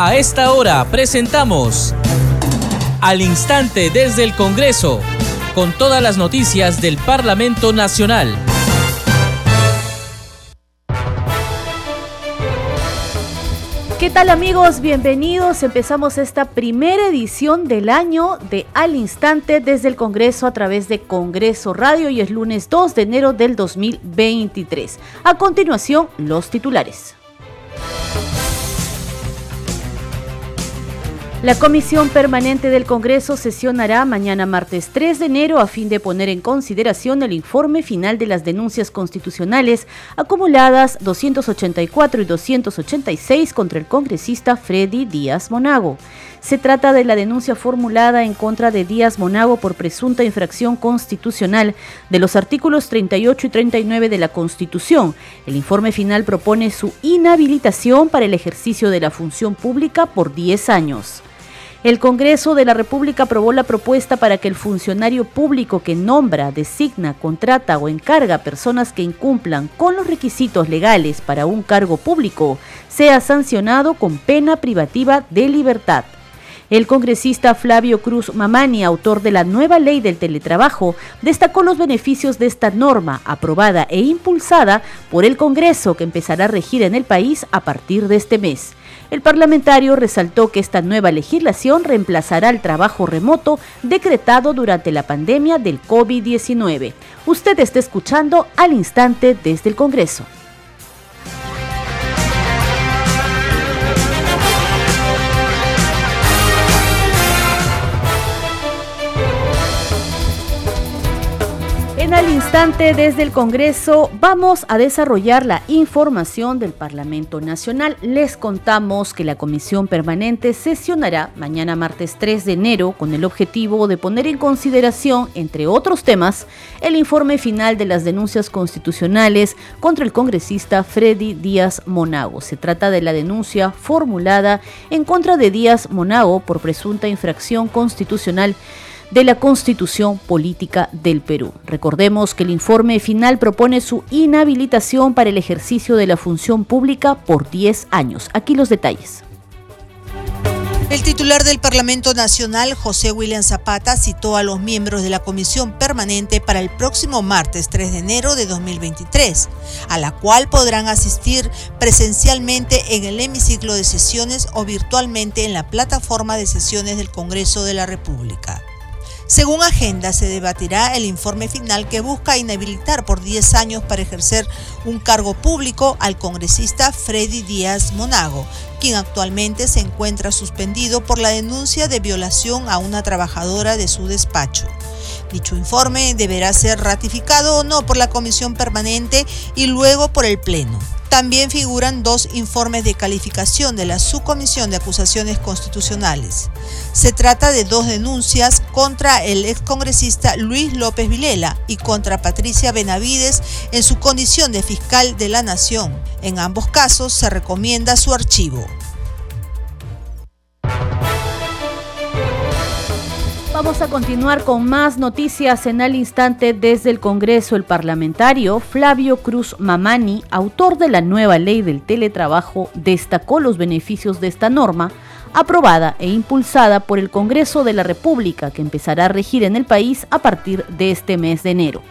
A esta hora presentamos Al Instante desde el Congreso, con todas las noticias del Parlamento Nacional. ¿Qué tal amigos? Bienvenidos. Empezamos esta primera edición del año de Al Instante desde el Congreso a través de Congreso Radio y es lunes 2 de enero del 2023. A continuación, los titulares. La Comisión Permanente del Congreso sesionará mañana martes 3 de enero a fin de poner en consideración el informe final de las denuncias constitucionales acumuladas 284 y 286 contra el congresista Freddy Díaz Monago. Se trata de la denuncia formulada en contra de Díaz Monago por presunta infracción constitucional de los artículos 38 y 39 de la Constitución. El informe final propone su inhabilitación para el ejercicio de la función pública por 10 años. El Congreso de la República aprobó la propuesta para que el funcionario público que nombra, designa, contrata o encarga personas que incumplan con los requisitos legales para un cargo público sea sancionado con pena privativa de libertad. El congresista Flavio Cruz Mamani, autor de la nueva ley del teletrabajo, destacó los beneficios de esta norma aprobada e impulsada por el Congreso que empezará a regir en el país a partir de este mes. El parlamentario resaltó que esta nueva legislación reemplazará el trabajo remoto decretado durante la pandemia del COVID-19. Usted está escuchando al instante desde el Congreso. El instante desde el Congreso vamos a desarrollar la información del Parlamento Nacional. Les contamos que la Comisión Permanente sesionará mañana martes 3 de enero con el objetivo de poner en consideración, entre otros temas, el informe final de las denuncias constitucionales contra el congresista Freddy Díaz Monago. Se trata de la denuncia formulada en contra de Díaz Monago por presunta infracción constitucional de la Constitución Política del Perú. Recordemos que el informe final propone su inhabilitación para el ejercicio de la función pública por 10 años. Aquí los detalles. El titular del Parlamento Nacional, José William Zapata, citó a los miembros de la comisión permanente para el próximo martes 3 de enero de 2023, a la cual podrán asistir presencialmente en el hemiciclo de sesiones o virtualmente en la plataforma de sesiones del Congreso de la República. Según agenda, se debatirá el informe final que busca inhabilitar por 10 años para ejercer un cargo público al congresista Freddy Díaz Monago, quien actualmente se encuentra suspendido por la denuncia de violación a una trabajadora de su despacho. Dicho informe deberá ser ratificado o no por la comisión permanente y luego por el Pleno. También figuran dos informes de calificación de la Subcomisión de Acusaciones Constitucionales. Se trata de dos denuncias contra el excongresista Luis López Vilela y contra Patricia Benavides en su condición de fiscal de la Nación. En ambos casos se recomienda su archivo. Vamos a continuar con más noticias en al instante desde el Congreso. El parlamentario Flavio Cruz Mamani, autor de la nueva ley del teletrabajo, destacó los beneficios de esta norma aprobada e impulsada por el Congreso de la República, que empezará a regir en el país a partir de este mes de enero.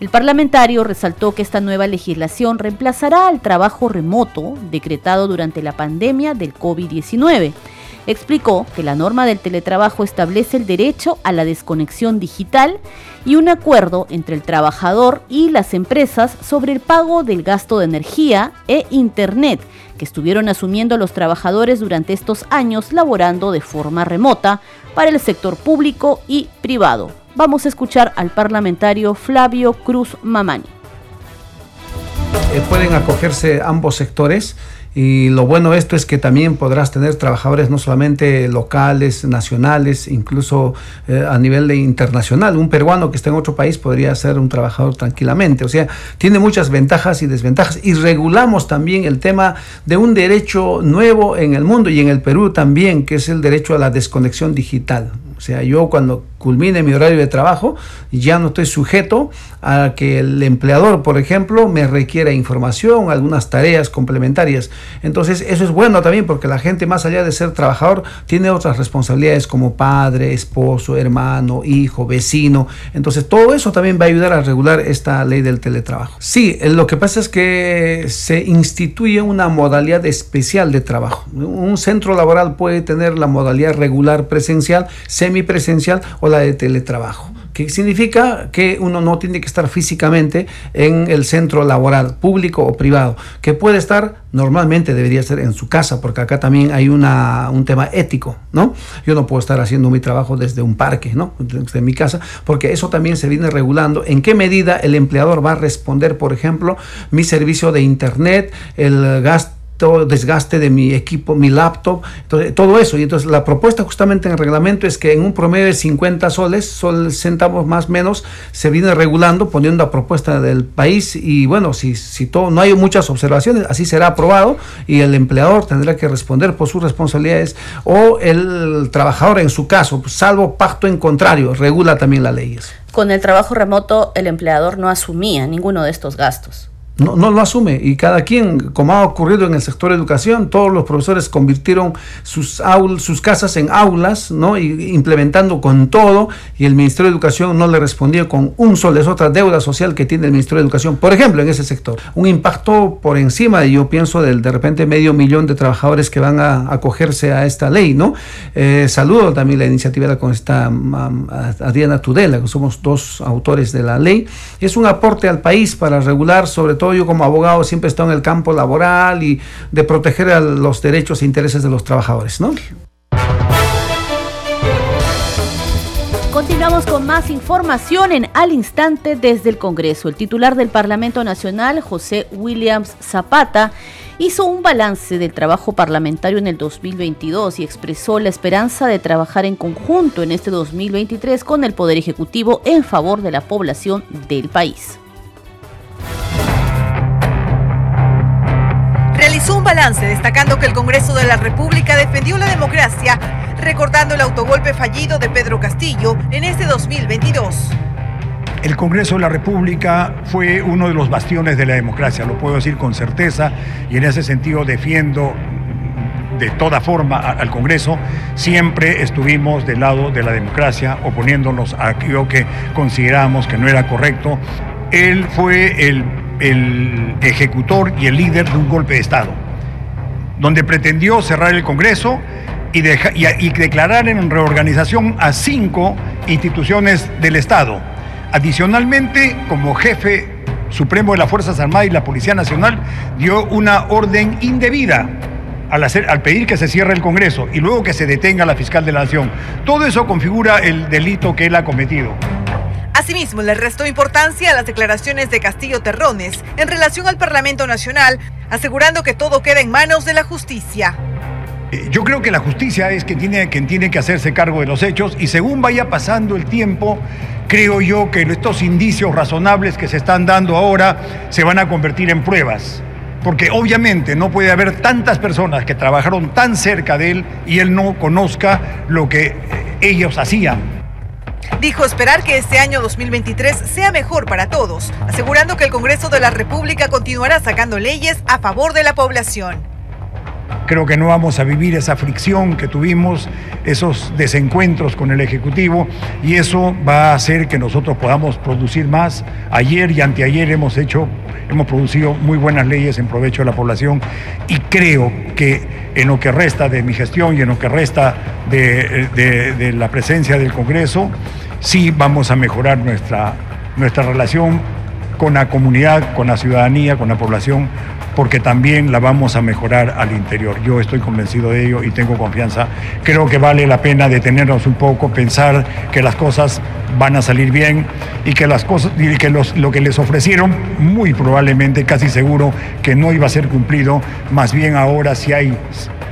El parlamentario resaltó que esta nueva legislación reemplazará al trabajo remoto decretado durante la pandemia del COVID-19 explicó que la norma del teletrabajo establece el derecho a la desconexión digital y un acuerdo entre el trabajador y las empresas sobre el pago del gasto de energía e Internet que estuvieron asumiendo los trabajadores durante estos años laborando de forma remota para el sector público y privado. Vamos a escuchar al parlamentario Flavio Cruz Mamani. Eh, pueden acogerse ambos sectores y lo bueno de esto es que también podrás tener trabajadores no solamente locales, nacionales, incluso eh, a nivel de internacional. Un peruano que está en otro país podría ser un trabajador tranquilamente. O sea, tiene muchas ventajas y desventajas. Y regulamos también el tema de un derecho nuevo en el mundo y en el Perú también, que es el derecho a la desconexión digital. O sea, yo cuando culmine mi horario de trabajo, ya no estoy sujeto a que el empleador, por ejemplo, me requiera información, algunas tareas complementarias. Entonces, eso es bueno también porque la gente, más allá de ser trabajador, tiene otras responsabilidades como padre, esposo, hermano, hijo, vecino. Entonces, todo eso también va a ayudar a regular esta ley del teletrabajo. Sí, lo que pasa es que se instituye una modalidad especial de trabajo. Un centro laboral puede tener la modalidad regular presencial, semipresencial o la de teletrabajo que significa que uno no tiene que estar físicamente en el centro laboral, público o privado, que puede estar normalmente debería ser en su casa, porque acá también hay una, un tema ético, ¿no? Yo no puedo estar haciendo mi trabajo desde un parque, ¿no? Desde mi casa, porque eso también se viene regulando. ¿En qué medida el empleador va a responder, por ejemplo, mi servicio de internet, el gasto desgaste de mi equipo, mi laptop, todo eso. Y entonces la propuesta justamente en el reglamento es que en un promedio de 50 soles, sol centavos más o menos, se viene regulando, poniendo a propuesta del país y bueno, si, si todo, no hay muchas observaciones, así será aprobado y el empleador tendrá que responder por sus responsabilidades o el trabajador en su caso, salvo pacto en contrario, regula también las leyes. Con el trabajo remoto, el empleador no asumía ninguno de estos gastos no, no, lo asume y cada quien, como ha ocurrido en el sector educación, todos los profesores convirtieron sus, sus casas en aulas, ¿no? Y implementando con todo y el Ministerio de Educación no le respondió con un sol, es otra deuda social que tiene el Ministerio de Educación, por ejemplo, en ese sector. Un impacto por encima, yo pienso, del de repente medio millón de trabajadores que van a acogerse a esta ley, ¿no? Eh, saludo también la iniciativa con esta a Diana Tudela, que somos dos autores de la ley. Es un aporte al país para regular sobre todo yo como abogado siempre he estado en el campo laboral y de proteger a los derechos e intereses de los trabajadores, ¿no? Continuamos con más información en Al Instante desde el Congreso. El titular del Parlamento Nacional, José Williams Zapata, hizo un balance del trabajo parlamentario en el 2022 y expresó la esperanza de trabajar en conjunto en este 2023 con el Poder Ejecutivo en favor de la población del país. Realizó un balance destacando que el Congreso de la República defendió la democracia, recordando el autogolpe fallido de Pedro Castillo en este 2022. El Congreso de la República fue uno de los bastiones de la democracia, lo puedo decir con certeza, y en ese sentido defiendo de toda forma al Congreso, siempre estuvimos del lado de la democracia, oponiéndonos a aquello que consideramos que no era correcto. Él fue el el ejecutor y el líder de un golpe de Estado, donde pretendió cerrar el Congreso y, declarar en reorganización a cinco instituciones del Estado. Adicionalmente, como jefe supremo de las Fuerzas Armadas y la Policía Nacional, dio una orden indebida al, pedir que se cierre el Congreso y luego que se detenga la fiscal de la Nación. Todo eso configura el delito que él ha cometido. Asimismo, le restó importancia a las declaraciones de Castillo Terrones en relación al Parlamento Nacional, asegurando que todo queda en manos de la justicia. Eh, yo creo que la justicia es quien tiene, quien tiene que hacerse cargo de los hechos y según vaya pasando el tiempo, creo yo que estos indicios razonables que se están dando ahora se van a convertir en pruebas. Porque obviamente no puede haber tantas personas que trabajaron tan cerca de él y él no conozca lo que eh, ellos hacían. Dijo esperar que este año 2023 sea mejor para todos, asegurando que el Congreso de la República continuará sacando leyes a favor de la población. Creo que no vamos a vivir esa fricción que tuvimos, esos desencuentros con el Ejecutivo, y eso va a hacer que nosotros podamos producir más. Ayer y anteayer hemos hecho, hemos producido muy buenas leyes en provecho de la población, y creo que en lo que resta de mi gestión y en lo que resta de, la presencia del Congreso, sí vamos a mejorar nuestra, nuestra relación con la comunidad, con la ciudadanía, con la población, porque también la vamos a mejorar al interior. Yo estoy convencido de ello y tengo confianza. Creo que vale la pena detenernos un poco, pensar que las cosas van a salir bien y que las cosas y que lo que les ofrecieron muy probablemente, casi seguro que no iba a ser cumplido, más bien ahora si hay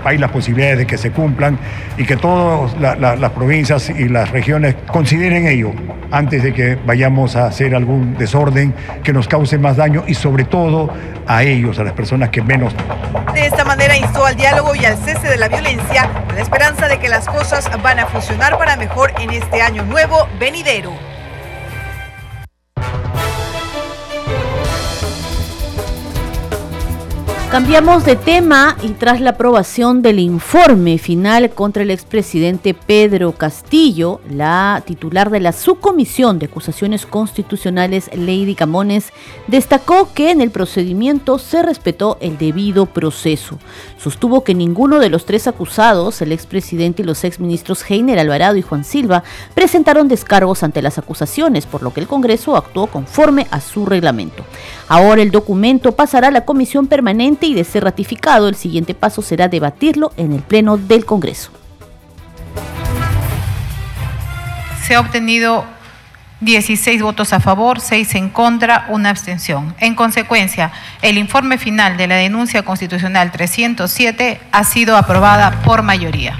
hay las posibilidades de que se cumplan y que todas las provincias y las regiones consideren ello antes de que vayamos a hacer algún desorden que nos cause más daño y sobre todo a ellos, a las personas que menos. De esta manera instó al diálogo y al cese de la violencia, con la esperanza de que las cosas van a funcionar para mejor en este año nuevo venidero. Cambiamos de tema y tras la aprobación del informe final contra el expresidente Pedro Castillo, la titular de la subcomisión de acusaciones constitucionales, Lady Camones, destacó que en el procedimiento se respetó el debido proceso. Sostuvo que ninguno de los tres acusados, el expresidente y los exministros Heiner Alvarado y Juan Silva, presentaron descargos ante las acusaciones, por lo que el Congreso actuó conforme a su reglamento. Ahora el documento pasará a la comisión permanente y de ser ratificado, el siguiente paso será debatirlo en el Pleno del Congreso. Se ha obtenido 16 votos a favor, 6 en contra, una abstención. En consecuencia, el informe final de la denuncia constitucional 307 ha sido aprobada por mayoría.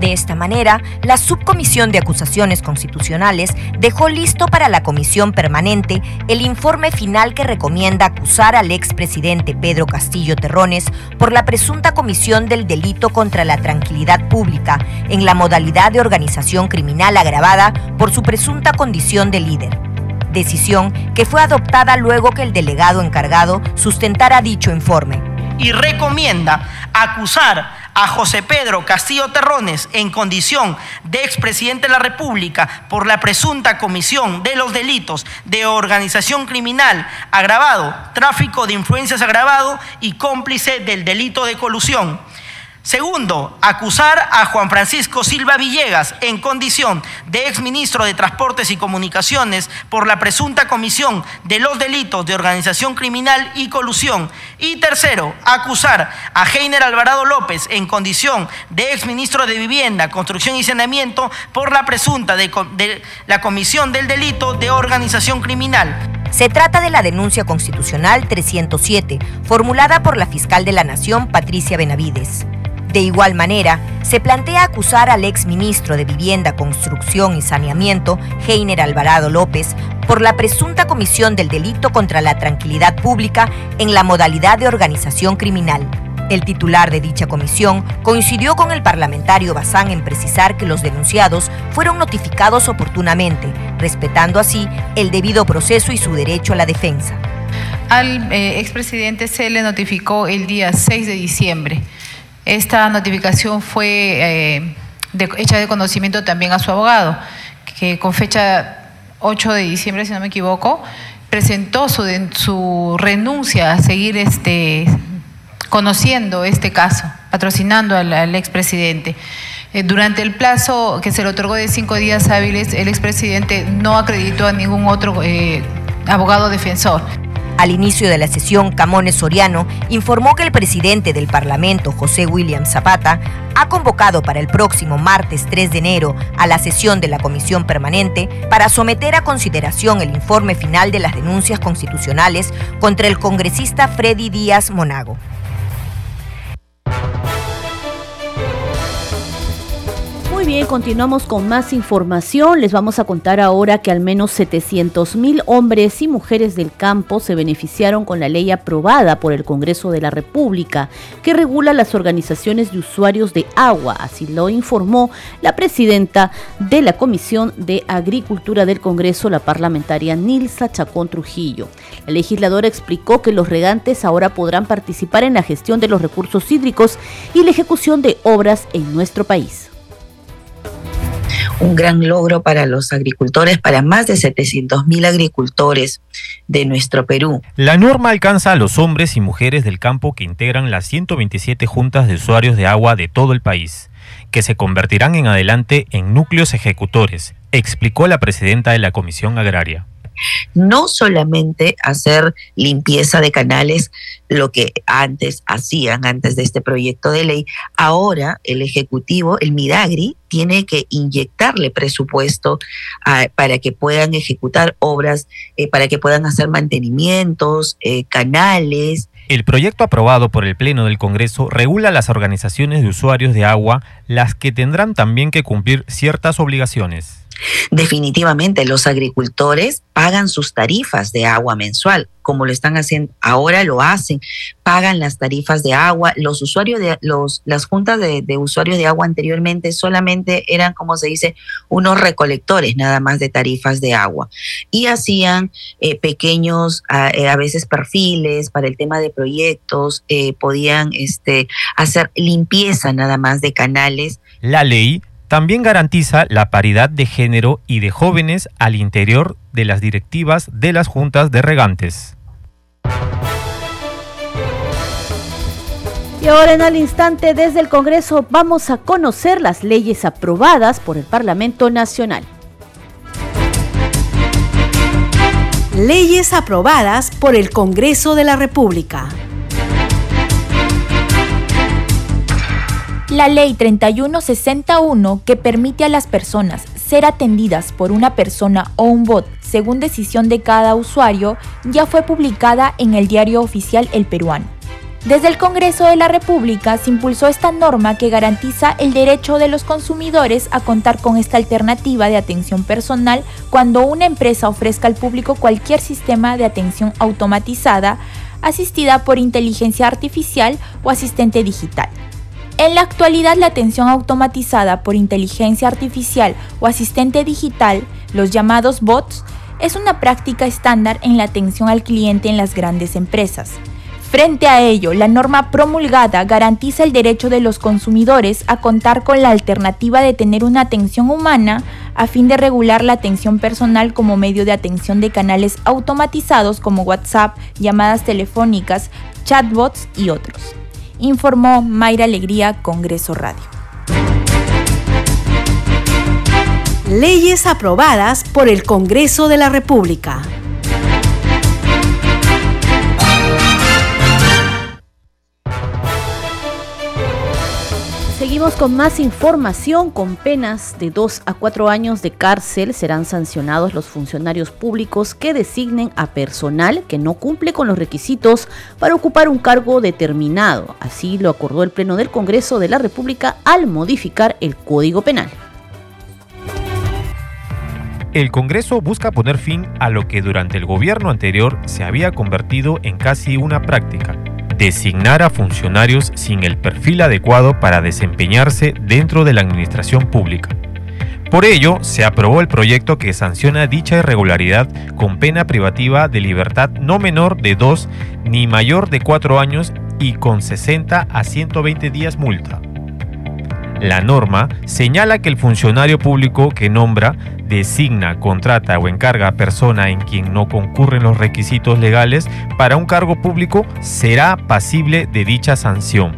De esta manera, la Subcomisión de Acusaciones Constitucionales dejó listo para la Comisión Permanente el informe final que recomienda acusar al expresidente Pedro Castillo Terrones por la presunta comisión del delito contra la tranquilidad pública en la modalidad de organización criminal agravada por su presunta condición de líder decisión que fue adoptada luego que el delegado encargado sustentara dicho informe. Y recomienda acusar a José Pedro Castillo Terrones en condición de expresidente de la República por la presunta comisión de los delitos de organización criminal agravado, tráfico de influencias agravado y cómplice del delito de colusión Segundo, acusar a Juan Francisco Silva Villegas en condición de exministro de Transportes y Comunicaciones por la presunta comisión de los delitos de organización criminal y colusión. Y tercero, acusar a Heiner Alvarado López en condición de exministro de Vivienda, Construcción y Saneamiento por la presunta de, de la comisión del delito de organización criminal. Se trata de la denuncia constitucional 307, formulada por la fiscal de la Nación, Patricia Benavides. De igual manera, se plantea acusar al exministro de Vivienda, Construcción y Saneamiento, Heiner Alvarado López, por la presunta comisión del delito contra la tranquilidad pública en la modalidad de organización criminal. El titular de dicha comisión coincidió con el parlamentario Bazán en precisar que los denunciados fueron notificados oportunamente, respetando así el debido proceso y su derecho a la defensa. Al eh, expresidente se le notificó el día 6 de diciembre esta notificación fue eh, hecha de conocimiento también a su abogado, que con fecha 8 de diciembre, si no me equivoco, presentó su, su renuncia a seguir este, conociendo este caso, patrocinando al, expresidente. Eh, durante el plazo que se le otorgó de cinco días hábiles, el expresidente no acreditó a ningún otro eh, abogado defensor. Al inicio de la sesión, Camones Soriano informó que el presidente del Parlamento, José William Zapata, ha convocado para el próximo martes 3 de enero a la sesión de la Comisión Permanente para someter a consideración el informe final de las denuncias constitucionales contra el congresista Freddy Díaz Monago. Bien, continuamos con más información. Les vamos a contar ahora que al menos 700 mil hombres y mujeres del campo se beneficiaron con la ley aprobada por el Congreso de la República que regula las organizaciones de usuarios de agua. Así lo informó la presidenta de la Comisión de Agricultura del Congreso, la parlamentaria Nilsa Chacón Trujillo. La legisladora explicó que los regantes ahora podrán participar en la gestión de los recursos hídricos y la ejecución de obras en nuestro país un gran logro para los agricultores, para más de 700 mil agricultores de nuestro Perú. La norma alcanza a los hombres y mujeres del campo que integran las 127 juntas de usuarios de agua de todo el país, que se convertirán en adelante en núcleos ejecutores, explicó la presidenta de la Comisión Agraria no solamente hacer limpieza de canales, lo que antes hacían, antes de este proyecto de ley, ahora el Ejecutivo, el Midagri, tiene que inyectarle presupuesto ah, para que puedan ejecutar obras, eh, para que puedan hacer mantenimientos, eh, canales, El proyecto aprobado por el Pleno del Congreso regula las organizaciones de usuarios de agua, las que tendrán también que cumplir ciertas obligaciones. Definitivamente, los agricultores pagan sus tarifas de agua mensual, como lo están haciendo ahora, lo hacen, pagan las tarifas de agua. Los usuarios de los, las juntas de, usuarios de agua anteriormente solamente eran, como se dice, unos recolectores nada más de tarifas de agua y hacían eh, pequeños, eh, a, veces perfiles para el tema de proyectos, eh, podían este, hacer limpieza nada más de canales. La ley también garantiza la paridad de género y de jóvenes al interior de las directivas de las juntas de regantes. Y ahora en el instante desde el Congreso vamos a conocer las leyes aprobadas por el Parlamento Nacional. Leyes aprobadas por el Congreso de la República. La Ley 3161, que permite a las personas ser atendidas por una persona o un bot según decisión de cada usuario, ya fue publicada en el diario oficial El Peruano. Desde el Congreso de la República se impulsó esta norma que garantiza el derecho de los consumidores a contar con esta alternativa de atención personal cuando una empresa ofrezca al público cualquier sistema de atención automatizada asistida por inteligencia artificial o asistente digital. En la actualidad, la atención automatizada por inteligencia artificial o asistente digital, los llamados bots, es una práctica estándar en la atención al cliente en las grandes empresas. Frente a ello, la norma promulgada garantiza el derecho de los consumidores a contar con la alternativa de tener una atención humana a fin de regular la atención personal como medio de atención de canales automatizados como WhatsApp, llamadas telefónicas, chatbots y otros informó Mayra Alegría, Congreso Radio. Leyes aprobadas por el Congreso de la República. Con más información. Con penas de 2 a 4 años de cárcel serán sancionados los funcionarios públicos que designen a personal que no cumple con los requisitos para ocupar un cargo determinado. Así lo acordó el Pleno del Congreso de la República al modificar el Código Penal. El Congreso busca poner fin a lo que durante el gobierno anterior se había convertido en casi una práctica designar a funcionarios sin el perfil adecuado para desempeñarse dentro de la administración pública. Por ello, se aprobó el proyecto que sanciona dicha irregularidad con pena privativa de libertad no menor de dos ni mayor de cuatro años y con 60 a 120 días multa. La norma señala que el funcionario público que nombra, designa, contrata o encarga a persona en quien no concurren los requisitos legales para un cargo público será pasible de dicha sanción.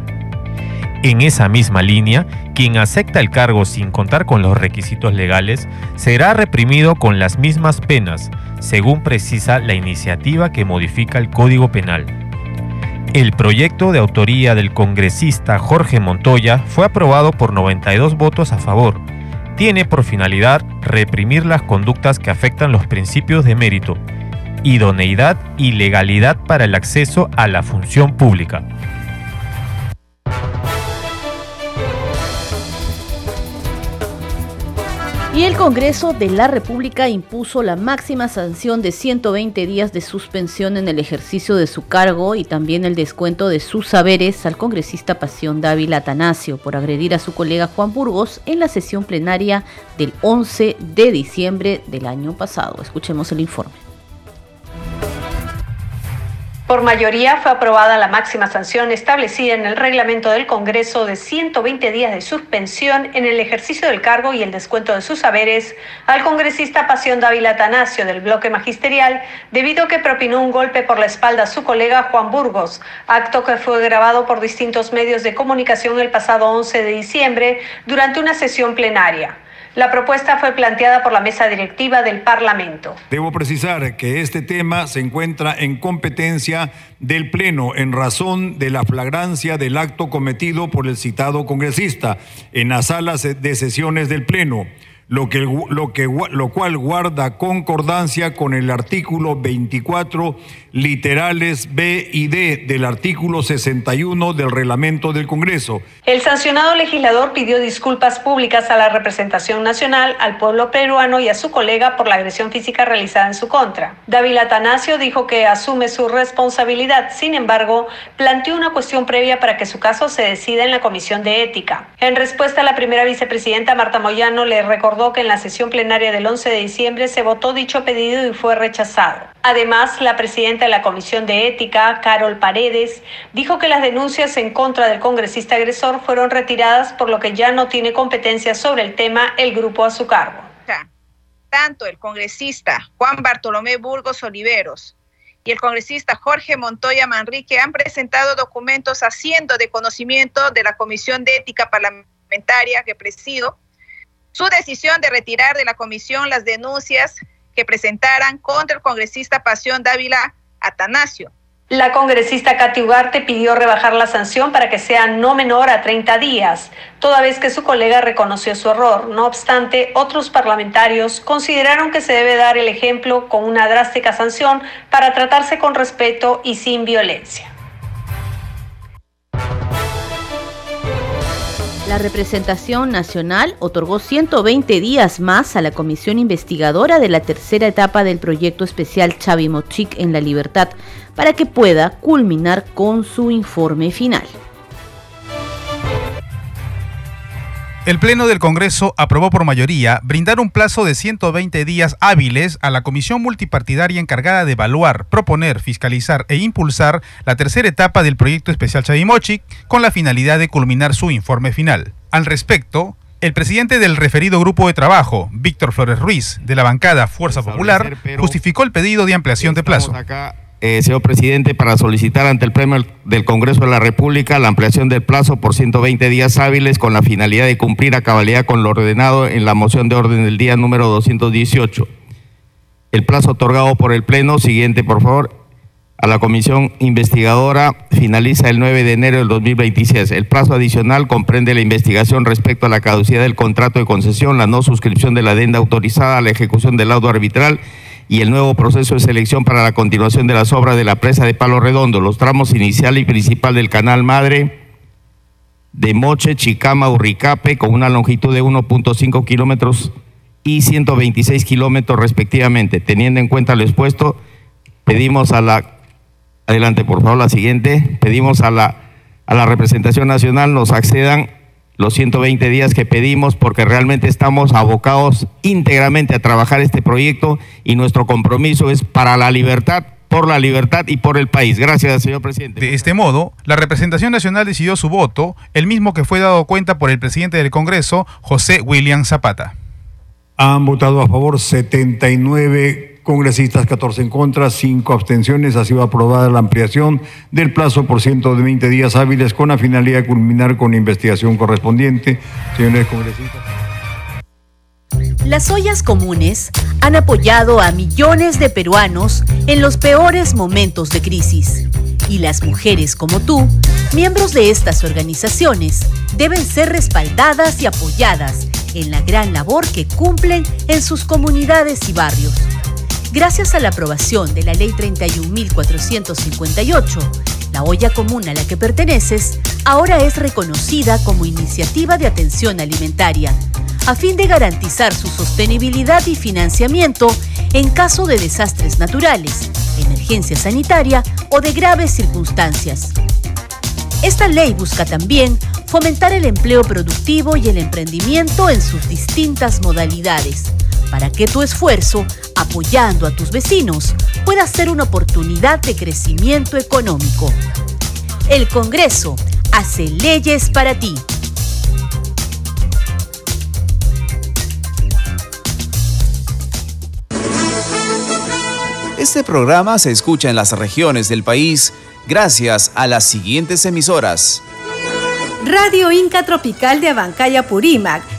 En esa misma línea, quien acepta el cargo sin contar con los requisitos legales será reprimido con las mismas penas, según precisa la iniciativa que modifica el Código Penal. El proyecto de autoría del congresista Jorge Montoya fue aprobado por 92 votos a favor. Tiene por finalidad reprimir las conductas que afectan los principios de mérito, idoneidad y legalidad para el acceso a la función pública. Y el Congreso de la República impuso la máxima sanción de 120 días de suspensión en el ejercicio de su cargo y también el descuento de sus saberes al congresista Pasión Dávila Atanasio por agredir a su colega Juan Burgos en la sesión plenaria del 11 de diciembre del año pasado. Escuchemos el informe. Por mayoría fue aprobada la máxima sanción establecida en el reglamento del Congreso de 120 días de suspensión en el ejercicio del cargo y el descuento de sus saberes al congresista Pasión Dávila Tanacio del bloque magisterial debido a que propinó un golpe por la espalda a su colega Juan Burgos, acto que fue grabado por distintos medios de comunicación el pasado 11 de diciembre durante una sesión plenaria. La propuesta fue planteada por la mesa directiva del Parlamento. Debo precisar que este tema se encuentra en competencia del Pleno en razón de la flagrancia del acto cometido por el citado congresista en las salas de sesiones del Pleno. lo, que, lo, que, lo cual guarda concordancia con el artículo 24, literales B y D del artículo 61 del reglamento del Congreso. El sancionado legislador pidió disculpas públicas a la representación nacional, al pueblo peruano y a su colega por la agresión física realizada en su contra. David Atanasio dijo que asume su responsabilidad, sin embargo, planteó una cuestión previa para que su caso se decida en la Comisión de Ética. En respuesta, la primera vicepresidenta Marta Moyano le recordó que en la sesión plenaria del 11 de diciembre se votó dicho pedido y fue rechazado. Además, la presidenta de la Comisión de Ética, Carol Paredes, dijo que las denuncias en contra del congresista agresor fueron retiradas por lo que ya no tiene competencia sobre el tema el grupo a su cargo. Tanto el congresista Juan Bartolomé Burgos Oliveros y el congresista Jorge Montoya Manrique han presentado documentos haciendo de conocimiento de la Comisión de Ética Parlamentaria que presido su decisión de retirar de la comisión las denuncias que presentaran contra el congresista Pasión Dávila Atanasio. La congresista Katy Ugarte pidió rebajar la sanción para que sea no menor a 30 días, toda vez que su colega reconoció su error. No obstante, otros parlamentarios consideraron que se debe dar el ejemplo con una drástica sanción para tratarse con respeto y sin violencia. La representación nacional otorgó 120 días más a la comisión investigadora de la tercera etapa del proyecto especial Chavi Mochic en la libertad para que pueda culminar con su informe final. El Pleno del Congreso aprobó por mayoría brindar un plazo de 120 días hábiles a la comisión multipartidaria encargada de evaluar, proponer, fiscalizar e impulsar la tercera etapa del proyecto especial Chavimochic con la finalidad de culminar su informe final. Al respecto, el presidente del referido grupo de trabajo, Víctor Flores Ruiz, de la bancada Fuerza Popular, justificó el pedido de ampliación de plazo. Eh, señor presidente, para solicitar ante el Pleno del Congreso de la República la ampliación del plazo por 120 días hábiles con la finalidad de cumplir a cabalidad con lo ordenado en la moción de orden del día número 218. El plazo otorgado por el Pleno, siguiente por favor, a la Comisión Investigadora finaliza el 9 de enero del 2026. El plazo adicional comprende la investigación respecto a la caducidad del contrato de concesión, la no suscripción de la adenda autorizada, la ejecución del laudo arbitral y el nuevo proceso de selección para la continuación de las obras de la presa de Palo Redondo, los tramos inicial y principal del canal madre de Moche, Chicama, Urricape, con una longitud de 1.5 kilómetros y 126 kilómetros respectivamente. Teniendo en cuenta lo expuesto, pedimos a la, adelante por favor, la siguiente, pedimos a la, a la representación nacional nos accedan los 120 días que pedimos porque realmente estamos abocados íntegramente a trabajar este proyecto y nuestro compromiso es para la libertad por la libertad y por el país. Gracias, señor presidente. De este modo, la representación nacional decidió su voto, el mismo que fue dado cuenta por el presidente del Congreso, José William Zapata. Han votado a favor 79 congresistas, 14 en contra, 5 abstenciones. Ha sido aprobada la ampliación del plazo por 120 días hábiles con la finalidad de culminar con la investigación correspondiente. Señores congresistas. Las ollas comunes han apoyado a millones de peruanos en los peores momentos de crisis. Y las mujeres como tú, miembros de estas organizaciones, deben ser respaldadas y apoyadas en la gran labor que cumplen en sus comunidades y barrios. Gracias a la aprobación de la Ley 31.458, la olla común a la que perteneces ahora es reconocida como iniciativa de atención alimentaria, a fin de garantizar su sostenibilidad y financiamiento en caso de desastres naturales, emergencia sanitaria o de graves circunstancias. Esta ley busca también fomentar el empleo productivo y el emprendimiento en sus distintas modalidades para que tu esfuerzo, apoyando a tus vecinos, pueda ser una oportunidad de crecimiento económico. El Congreso hace leyes para ti. Este programa se escucha en las regiones del país gracias a las siguientes emisoras. Radio Inca Tropical de Abancaya Purímac,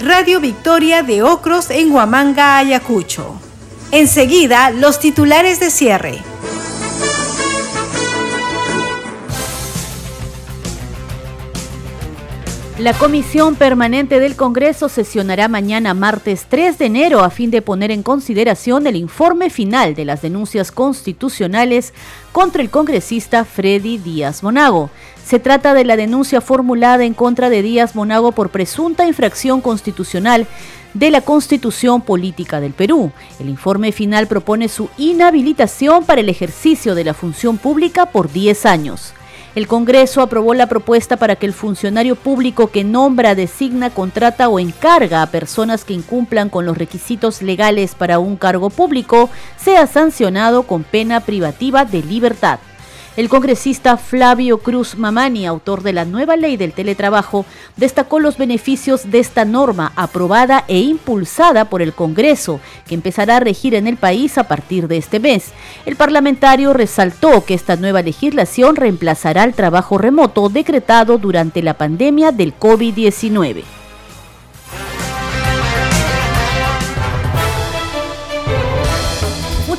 Radio Victoria de Ocros en Huamanga, Ayacucho. Enseguida, los titulares de cierre. La Comisión Permanente del Congreso sesionará mañana martes 3 de enero a fin de poner en consideración el informe final de las denuncias constitucionales contra el congresista Freddy Díaz Monago. Se trata de la denuncia formulada en contra de Díaz Monago por presunta infracción constitucional de la Constitución Política del Perú. El informe final propone su inhabilitación para el ejercicio de la función pública por 10 años. El Congreso aprobó la propuesta para que el funcionario público que nombra, designa, contrata o encarga a personas que incumplan con los requisitos legales para un cargo público sea sancionado con pena privativa de libertad. El congresista Flavio Cruz Mamani, autor de la nueva ley del teletrabajo, destacó los beneficios de esta norma aprobada e impulsada por el Congreso, que empezará a regir en el país a partir de este mes. El parlamentario resaltó que esta nueva legislación reemplazará el trabajo remoto decretado durante la pandemia del COVID-19.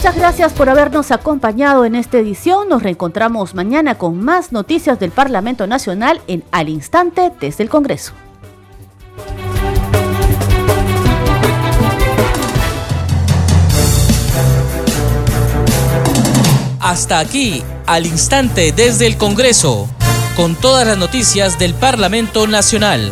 Muchas gracias por habernos acompañado en esta edición. Nos reencontramos mañana con más noticias del Parlamento Nacional en Al Instante desde el Congreso. Hasta aquí, Al Instante desde el Congreso, con todas las noticias del Parlamento Nacional.